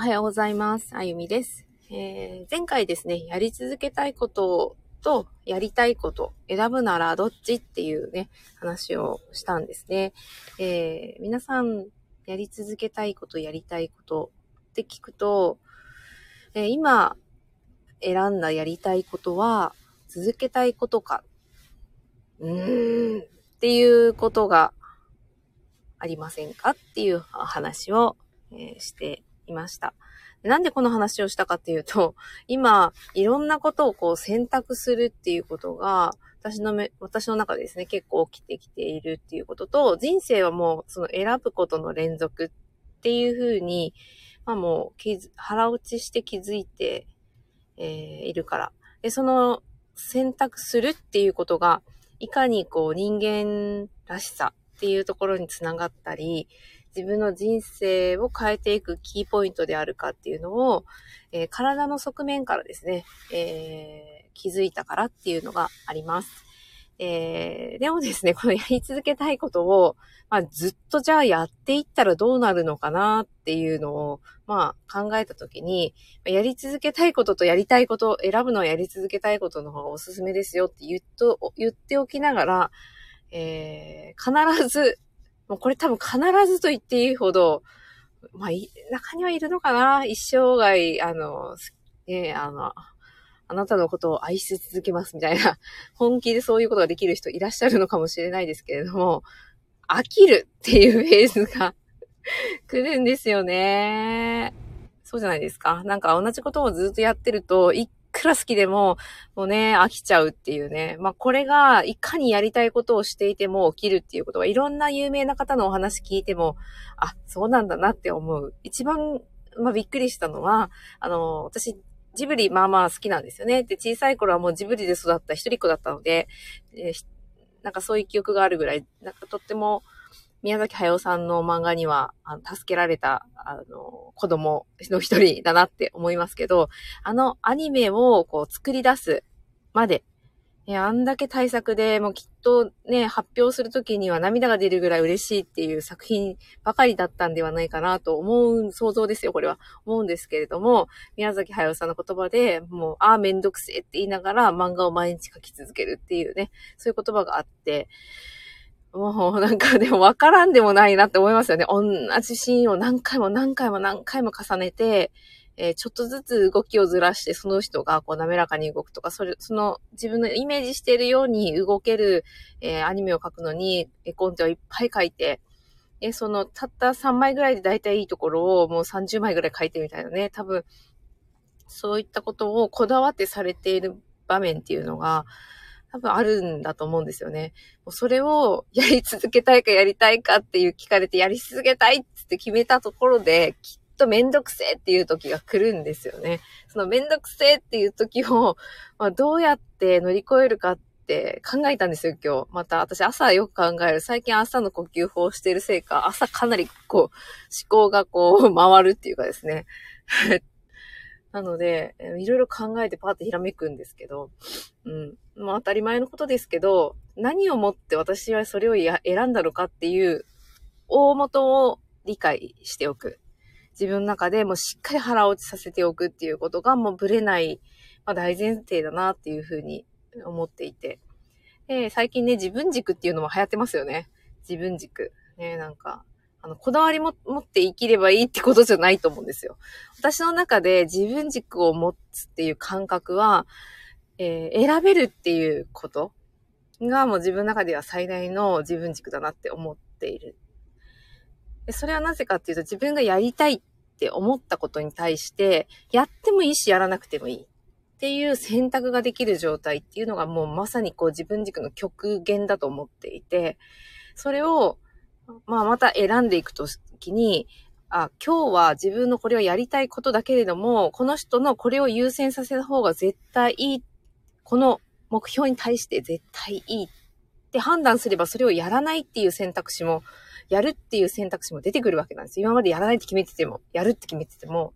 おはようございます。あゆみです。えー前回ですね、やり続けたいこととやりたいこと、選ぶならどっちっていうね、話をしたんですね。えー皆さん、やり続けたいこと、やりたいことって聞くと、えー今選んだやりたいことは続けたいことか、うーん、っていうことがありませんかっていう話を、えーしていました。なんでこの話をしたかっていうと、今、いろんなことをこう選択するっていうことが、私のめ、私の中でですね、結構起きてきているっていうことと、人生はもうその選ぶことの連続っていうふうに、まあもう気づ、腹落ちして気づいて、えーいるから。で、その選択するっていうことが、いかにこう人間らしさっていうところにつながったり、自分の人生を変えていくキーポイントであるかっていうのを、えー体の側面からですね、えー気づいたからっていうのがあります。えーでもですね、このやり続けたいことを、まあ、ずっとじゃあやっていったらどうなるのかなっていうのを、まあ、考えたときに、やり続けたいこととやりたいこと、選ぶのはやり続けたいことの方がおすすめですよって言っと、言っておきながら、えー必ず、もうこれ多分必ずと言っていいほど、まあ、中にはいるのかな？一生涯、あの、すね、あの、あなたのことを愛し続けますみたいな、本気でそういうことができる人いらっしゃるのかもしれないですけれども、飽きるっていうフェーズが 来るんですよね。そうじゃないですか。なんか同じことをずっとやってると、いくら好きでも、もうね、飽きちゃうっていうね。まあこれが、いかにやりたいことをしていても起きるっていうことは、いろんな有名な方のお話聞いても、あ、そうなんだなって思う。一番、まあびっくりしたのは、あの、私、ジブリまあまあ好きなんですよね。で、小さい頃はもうジブリで育った一人っ子だったので、えーなんかそういう記憶があるぐらい、なんかとっても宮崎駿さんの漫画には、あの助けられた、あの、子供の一人だなって思いますけど、あのアニメをこう作り出すまで、えあんだけ対策でもうきっとね、発表するときには涙が出るぐらい嬉しいっていう作品ばかりだったんではないかなと思う、想像ですよ、これは。思うんですけれども、宮崎駿さんの言葉で、もう、ああ、めんどくせえって言いながら漫画を毎日書き続けるっていうね、そういう言葉があって、もうなんかでもわからんでもないなって思いますよね。同じシーンを何回も何回も何回も重ねて、えーちょっとずつ動きをずらして、その人がこう滑らかに動くとか、それ、その自分のイメージしているように動ける、えーアニメを描くのに、絵コンテをいっぱい描いて、え、その、たった3枚ぐらいで大体いいところをもう30枚ぐらい描いてみたいなね。多分、そういったことをこだわってされている場面っていうのが、多分あるんだと思うんですよね。もうそれをやり続けたいかやりたいかっていう聞かれて、やり続けたいって決めたところで、きっとめんどくせえっていう時が来るんですよね。そのめんどくせえっていう時を、まあ、どうやって乗り越えるかって考えたんですよ、今日。また私朝よく考える。最近朝の呼吸法をしているせいか、朝かなりこう、思考がこう、回るっていうかですね。なので、いろいろ考えてパーってひらめくんですけど、うん。まあ当たり前のことですけど、何をもって私はそれを選んだのかっていう大元を理解しておく。自分の中でもしっかり腹落ちさせておくっていうことがもうぶれない、まあ、大前提だなっていうふうに思っていて。最近ね、自分軸っていうのも流行ってますよね。自分軸。ね、なんか、あの、こだわりも持って生きればいいってことじゃないと思うんですよ。私の中で自分軸を持つっていう感覚は、えー選べるっていうことがもう自分の中では最大の自分軸だなって思っている。それはなぜかっていうと自分がやりたいって思ったことに対して、やってもいいしやらなくてもいいっていう選択ができる状態っていうのがもうまさにこう自分軸の極限だと思っていて、それを、まあまた選んでいくときに、あ、今日は自分のこれをやりたいことだけれども、この人のこれを優先させた方が絶対いい。この目標に対して絶対いいって判断すればそれをやらないっていう選択肢も、やるっていう選択肢も出てくるわけなんです。今までやらないって決めてても、やるって決めてても、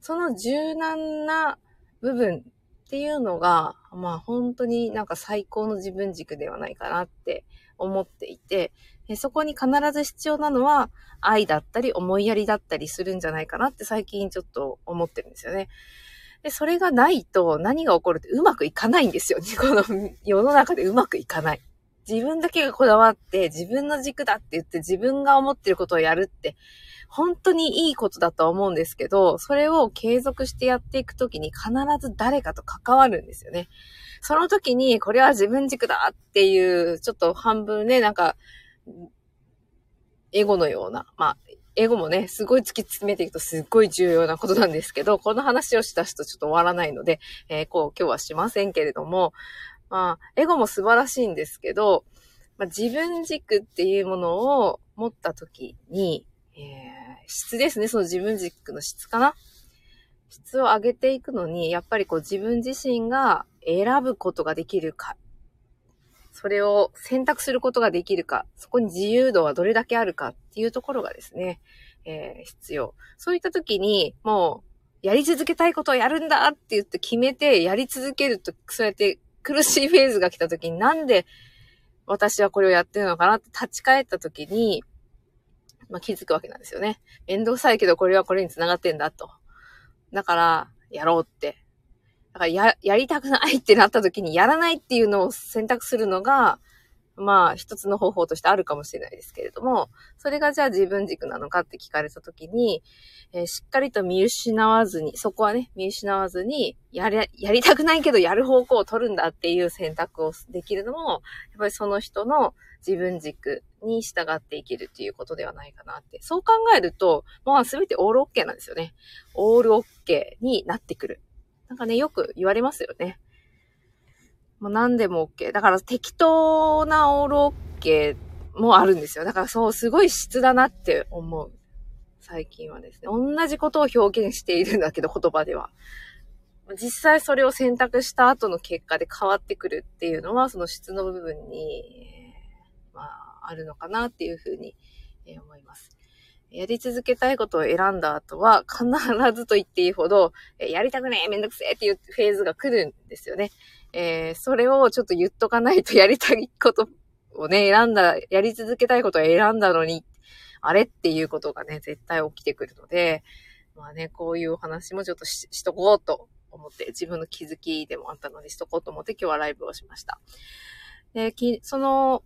その柔軟な部分っていうのが、まあ本当になんか最高の自分軸ではないかなって思っていて、そこに必ず必要なのは愛だったり思いやりだったりするんじゃないかなって最近ちょっと思ってるんですよね。で、それがないと何が起こるってうまくいかないんですよ。この世の中でうまくいかない。自分だけがこだわって自分の軸だって言って自分が思ってることをやるって本当にいいことだと思うんですけど、それを継続してやっていくときに必ず誰かと関わるんですよね。その時にこれは自分軸だっていう、ちょっと半分ね、なんか、エゴのような、まあ、英語もね、すごい突き詰めていくとすっごい重要なことなんですけど、この話をした人ちょっと終わらないので、えー、こう今日はしませんけれども、まあ、エゴも素晴らしいんですけど、まあ、自分軸っていうものを持った時に、えー、質ですね、その自分軸の質かな。質を上げていくのに、やっぱりこう自分自身が選ぶことができるか、それを選択することができるか、そこに自由度はどれだけあるかっていうところがですね、えー、必要。そういった時に、もう、やり続けたいことをやるんだって言って決めて、やり続けると、そうやって苦しいフェーズが来た時に、なんで私はこれをやってるのかなって立ち返った時に、まあ、気づくわけなんですよね。めんどくさいけど、これはこれに繋がってんだと。だから、やろうってだからや、やりたくないってなった時にやらないっていうのを選択するのが、まあ、一つの方法としてあるかもしれないですけれども、それがじゃあ自分軸なのかって聞かれた時に、えー、しっかりと見失わずに、そこはね、見失わずに、やり、やりたくないけどやる方向を取るんだっていう選択をできるのも、やっぱりその人の自分軸に従っていけるっていうことではないかなって。そう考えると、まあ全てオールオッケーなんですよね。オールオッケーになってくる。なんかね、よく言われますよね。もう何でも OK。だから適当なオール OK もあるんですよ。だからそう、すごい質だなって思う。最近はですね。同じことを表現しているんだけど、言葉では。実際それを選択した後の結果で変わってくるっていうのは、その質の部分に、まあ、あるのかなっていうふうに思います。やり続けたいことを選んだ後は、必ずと言っていいほど、えやりたくねえ、めんどくせえっていうフェーズが来るんですよね。えー、それをちょっと言っとかないとやりたいことをね、選んだ、やり続けたいことを選んだのに、あれっていうことがね、絶対起きてくるので、まあね、こういうお話もちょっとししとこうと思って、自分の気づきでもあったのでしとこうと思って今日はライブをしました。で、きその、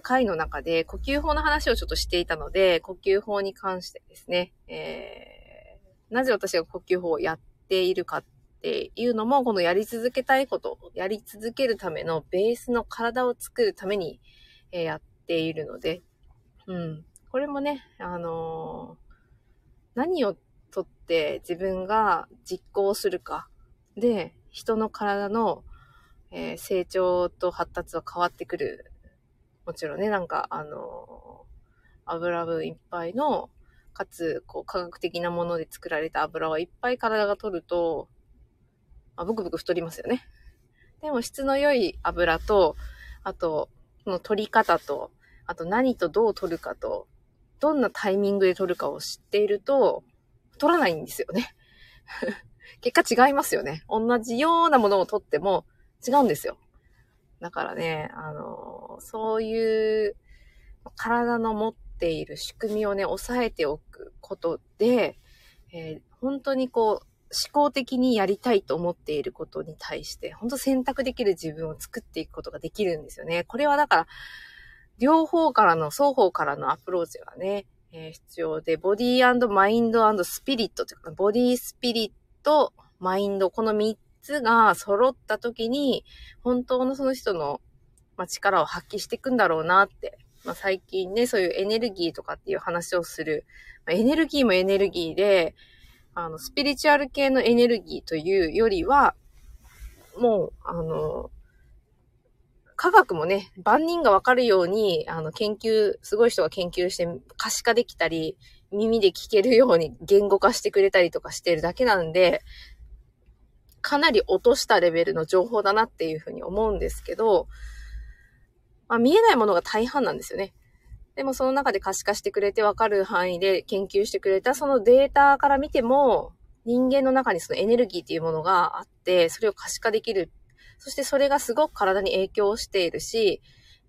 回の中で呼吸法の話をちょっとしていたので、呼吸法に関してですね、えー、なぜ私が呼吸法をやっているかっていうのも、このやり続けたいこと、やり続けるためのベースの体を作るために、えー、やっているので、うん。これもね、あのー、何をとって自分が実行するか。で、人の体の、えー、成長と発達は変わってくる。もちろんね、なんか、あの、油分いっぱいの、かつ、こう、科学的なもので作られた油をいっぱい体が取ると、まあ、ブクブク太りますよね。でも質の良い油と、あと、その取り方と、あと何とどう取るかと、どんなタイミングで取るかを知っていると、取らないんですよね。結果違いますよね。同じようなものを取っても違うんですよ。だからね、あの、そういう体の持っている仕組みをね、抑えておくことで、えー、本当にこう、思考的にやりたいと思っていることに対して、本当選択できる自分を作っていくことができるんですよね。これはだから、両方からの、双方からのアプローチがね、えー、必要で、ボディーマインドスピリットというか、ボディスピリット、マインド、この3つが揃った時に、本当のその人の、まあ、力を発揮していくんだろうなって。まあ、最近ね、そういうエネルギーとかっていう話をする。まあ、エネルギーもエネルギーで、あの、スピリチュアル系のエネルギーというよりは、もう、あの、科学もね、万人がわかるように、あの、研究、すごい人が研究して可視化できたり、耳で聞けるように言語化してくれたりとかしてるだけなんで、かなり落としたレベルの情報だなっていうふうに思うんですけど、まあ、見えないものが大半なんですよね。でもその中で可視化してくれてわかる範囲で研究してくれたそのデータから見ても、人間の中にそのエネルギーっていうものがあって、それを可視化できる。そしてそれがすごく体に影響しているし、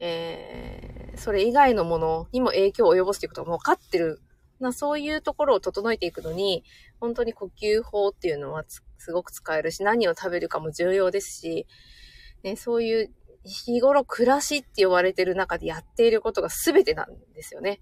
えー、それ以外のものにも影響を及ぼすということが分かってる。なそういうところを整えていくのに、本当に呼吸法っていうのはすごく使えるし、何を食べるかも重要ですし、ね、そういう日頃暮らしって呼ばれてる中でやっていることが全てなんですよね。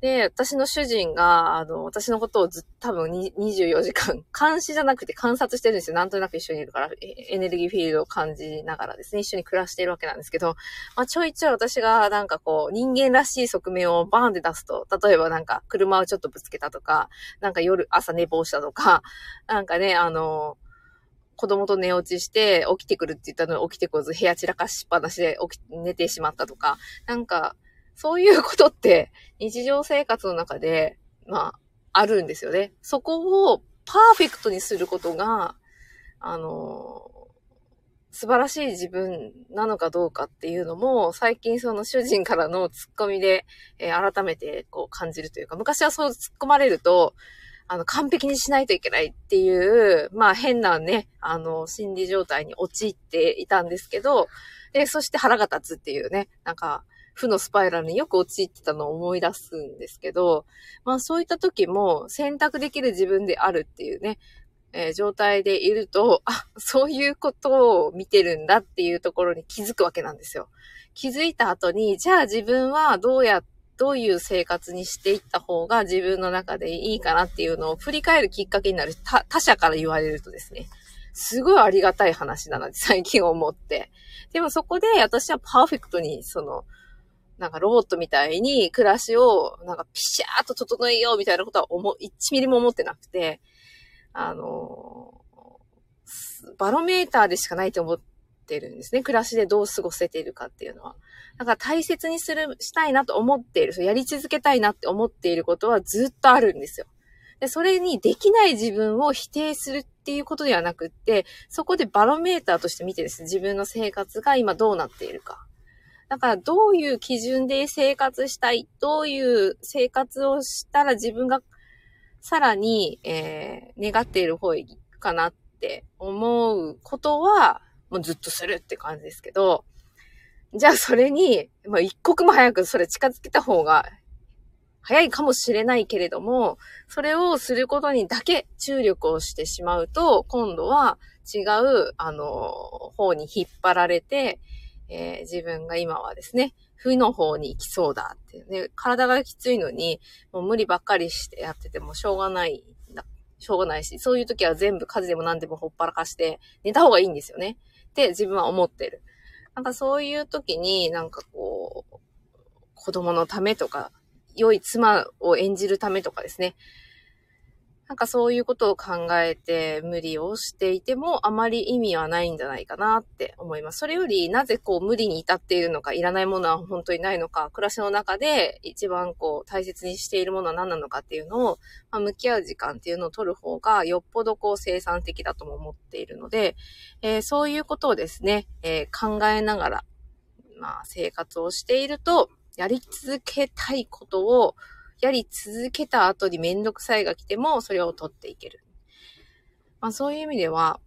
で、私の主人が、あの、私のことをず多分24時間、監視じゃなくて観察してるんですよ。なんとなく一緒にいるから、エネルギーフィールドを感じながらですね、一緒に暮らしているわけなんですけど、まあ、ちょいちょい私がなんかこう、人間らしい側面をバーンって出すと、例えばなんか、車をちょっとぶつけたとか、なんか夜、朝寝坊したとか、なんかね、あの、子供と寝落ちして起きてくるって言ったのに起きてこず部屋散らかしっぱなしで起き、寝てしまったとか、なんか、そういうことって日常生活の中で、まあ、あるんですよね。そこをパーフェクトにすることが、あの、素晴らしい自分なのかどうかっていうのも、最近その主人からのツッコミで、えー、改めてこう感じるというか、昔はそう突っ込まれると、あの、完璧にしないといけないっていう、まあ変なね、あの、心理状態に陥っていたんですけど、で、そして腹が立つっていうね、なんか、負のスパイラルによく陥ってたのを思い出すんですけど、まあそういった時も選択できる自分であるっていうね、えー、状態でいると、あ、そういうことを見てるんだっていうところに気づくわけなんですよ。気づいた後に、じゃあ自分はどうや、どういう生活にしていった方が自分の中でいいかなっていうのを振り返るきっかけになる他他者から言われるとですね、すごいありがたい話だなって最近思って。でもそこで私はパーフェクトにそのなんかロボットみたいに暮らしをなんかピシャーと整えようみたいなことは思、1ミリも思ってなくて、あの、バロメーターでしかないと思ってるんですね。暮らしでどう過ごせているかっていうのは。だから大切にする、したいなと思っている、やり続けたいなって思っていることはずっとあるんですよ。で、それにできない自分を否定するっていうことではなくって、そこでバロメーターとして見てですね、自分の生活が今どうなっているか。だからどういう基準で生活したい、どういう生活をしたら自分がさらに、えー、願っている方へ行くかなって思うことは、もうずっとするって感じですけど、じゃあそれに、まあ、一刻も早くそれ近づけた方が早いかもしれないけれども、それをすることにだけ注力をしてしまうと、今度は違う、あの、方に引っ張られて、えー、自分が今はですね、負の方に行きそうだってね、体がきついのに、もう無理ばっかりしてやっててもしょうがないんだ。しょうがないし、そういう時は全部家事でも何でもほっぱらかして寝た方がいいんですよね。って自分は思ってる。なんかそういう時になんかこう、子供のためとか、良い妻を演じるためとかですね。なんかそういうことを考えて無理をしていてもあまり意味はないんじゃないかなって思います。それよりなぜこう無理に至っているのか、いらないものは本当にないのか、暮らしの中で一番こう大切にしているものは何なのかっていうのを、まあ、向き合う時間っていうのを取る方がよっぽどこう生産的だとも思っているので、えー、そういうことをですね、えー、考えながら、まあ生活をしていると、やり続けたいことをやり続けた後にめんどくさいが来ても、それを取っていける。まあそういう意味では、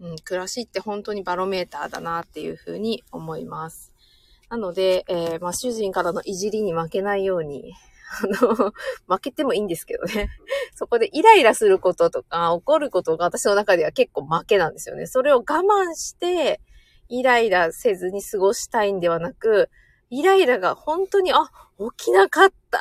うん、暮らしって本当にバロメーターだなっていうふうに思います。なので、えー、まあ主人からのいじりに負けないように、あの、負けてもいいんですけどね。そこでイライラすることとか怒ることが私の中では結構負けなんですよね。それを我慢して、イライラせずに過ごしたいんではなく、イライラが本当に、あ、起きなかった、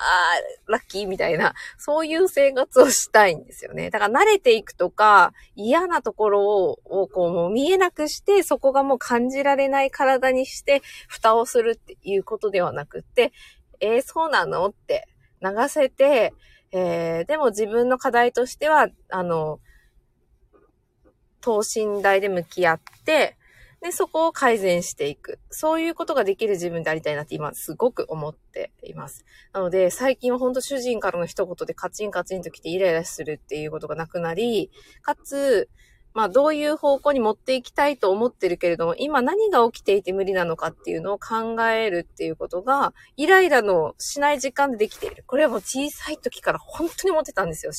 ラッキーみたいな、そういう生活をしたいんですよね。だから慣れていくとか、嫌なところをこうもう見えなくして、そこがもう感じられない体にして、蓋をするっていうことではなくって、えー、そうなのって流せて、えー、でも自分の課題としては、あの、等身大で向き合って、で、そこを改善していく。そういうことができる自分でありたいなって今すごく思っています。なので、最近は本当主人からの一言でカチンカチンと来てイライラするっていうことがなくなり、かつ、まあどういう方向に持っていきたいと思ってるけれども、今何が起きていて無理なのかっていうのを考えるっていうことが、イライラのしない時間でできている。これはもう小さい時から本当に思ってたんですよ。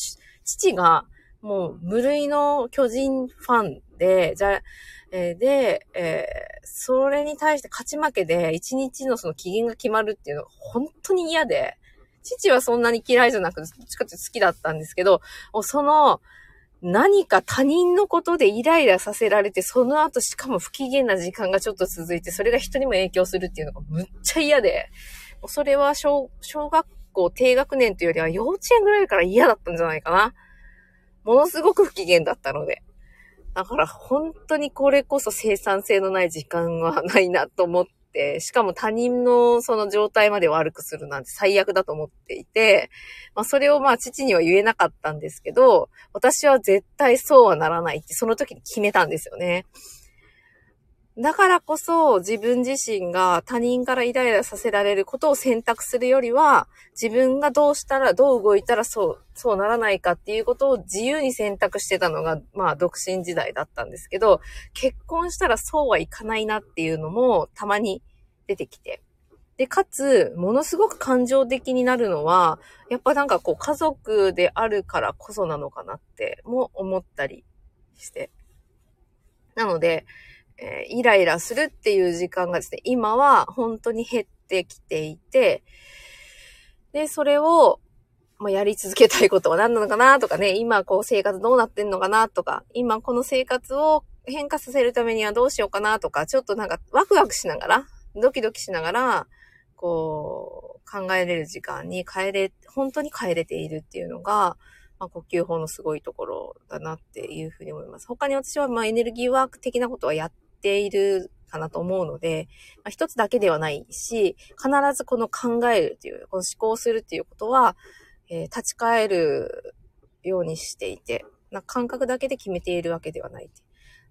父がもう無類の巨人ファンで、じゃ、えー、で、えー、それに対して勝ち負けで一日のその機嫌が決まるっていうのが本当に嫌で、父はそんなに嫌いじゃなくて、どっちかって好きだったんですけど、その、何か他人のことでイライラさせられて、その後しかも不機嫌な時間がちょっと続いて、それが人にも影響するっていうのがむっちゃ嫌で、それは小、小学校低学年というよりは幼稚園ぐらいから嫌だったんじゃないかな。ものすごく不機嫌だったので。だから本当にこれこそ生産性のない時間はないなと思って、しかも他人のその状態まで悪くするなんて最悪だと思っていて、まあそれをまあ父には言えなかったんですけど、私は絶対そうはならないってその時に決めたんですよね。だからこそ自分自身が他人からイライラさせられることを選択するよりは、自分がどうしたら、どう動いたらそう、そうならないかっていうことを自由に選択してたのが、まあ独身時代だったんですけど、結婚したらそうはいかないなっていうのもたまに出てきて。で、かつ、ものすごく感情的になるのは、やっぱなんかこう家族であるからこそなのかなっても思ったりして。なので、えー、イライラするっていう時間がですね、今は本当に減ってきていて、で、それを、まあ、やり続けたいことは何なのかなとかね、今こう生活どうなってんのかなとか、今この生活を変化させるためにはどうしようかなとか、ちょっとなんかワクワクしながら、ドキドキしながら、こう、考えれる時間に変えれ、本当に変えれているっていうのが、まあ、呼吸法のすごいところだなっていうふうに思います。他に私はまあエネルギーワーク的なことはやっているかなと思うので、まあ、一つだけではないし、必ずこの考えるという、この思考するっていうことは、えー、立ち返るようにしていて、な感覚だけで決めているわけではない。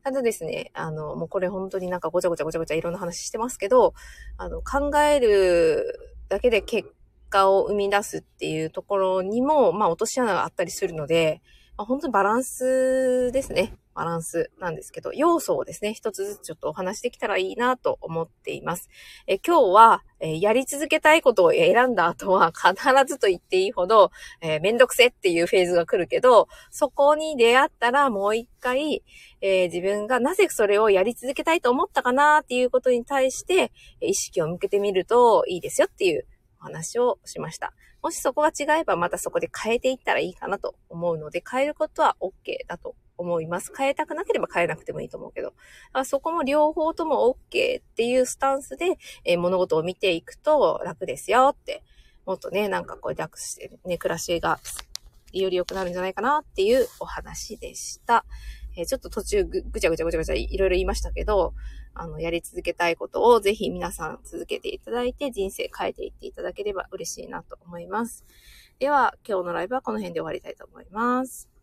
ただですね、あの、もうこれ本当になんかごちゃごちゃごちゃごちゃいろんな話してますけど、あの、考えるだけで結果を生み出すっていうところにも、まあ落とし穴があったりするので、あ、本当にバランスですね。バランスなんですけど、要素をですね、一つずつちょっとお話しできたらいいなと思っています。え今日は、えやり続けたいことを選んだ後は必ずと言っていいほど、えー、めんどくせっていうフェーズが来るけど、そこに出会ったらもう一回、えー、自分がなぜそれをやり続けたいと思ったかなっていうことに対して、意識を向けてみるといいですよっていうお話をしました。もしそこが違えばまたそこで変えていったらいいかなと思うので、変えることは OK だと思います。変えたくなければ変えなくてもいいと思うけど、そこも両方とも OK っていうスタンスで、えー、物事を見ていくと楽ですよって、もっとね、なんかこう楽して、ね、暮らしがより良くなるんじゃないかなっていうお話でした。えー、ちょっと途中ぐぐちゃぐちゃぐちゃぐちゃいろいろ言いましたけど、あの、やり続けたいことをぜひ皆さん続けていただいて人生変えていっていただければ嬉しいなと思います。では、今日のライブはこの辺で終わりたいと思います。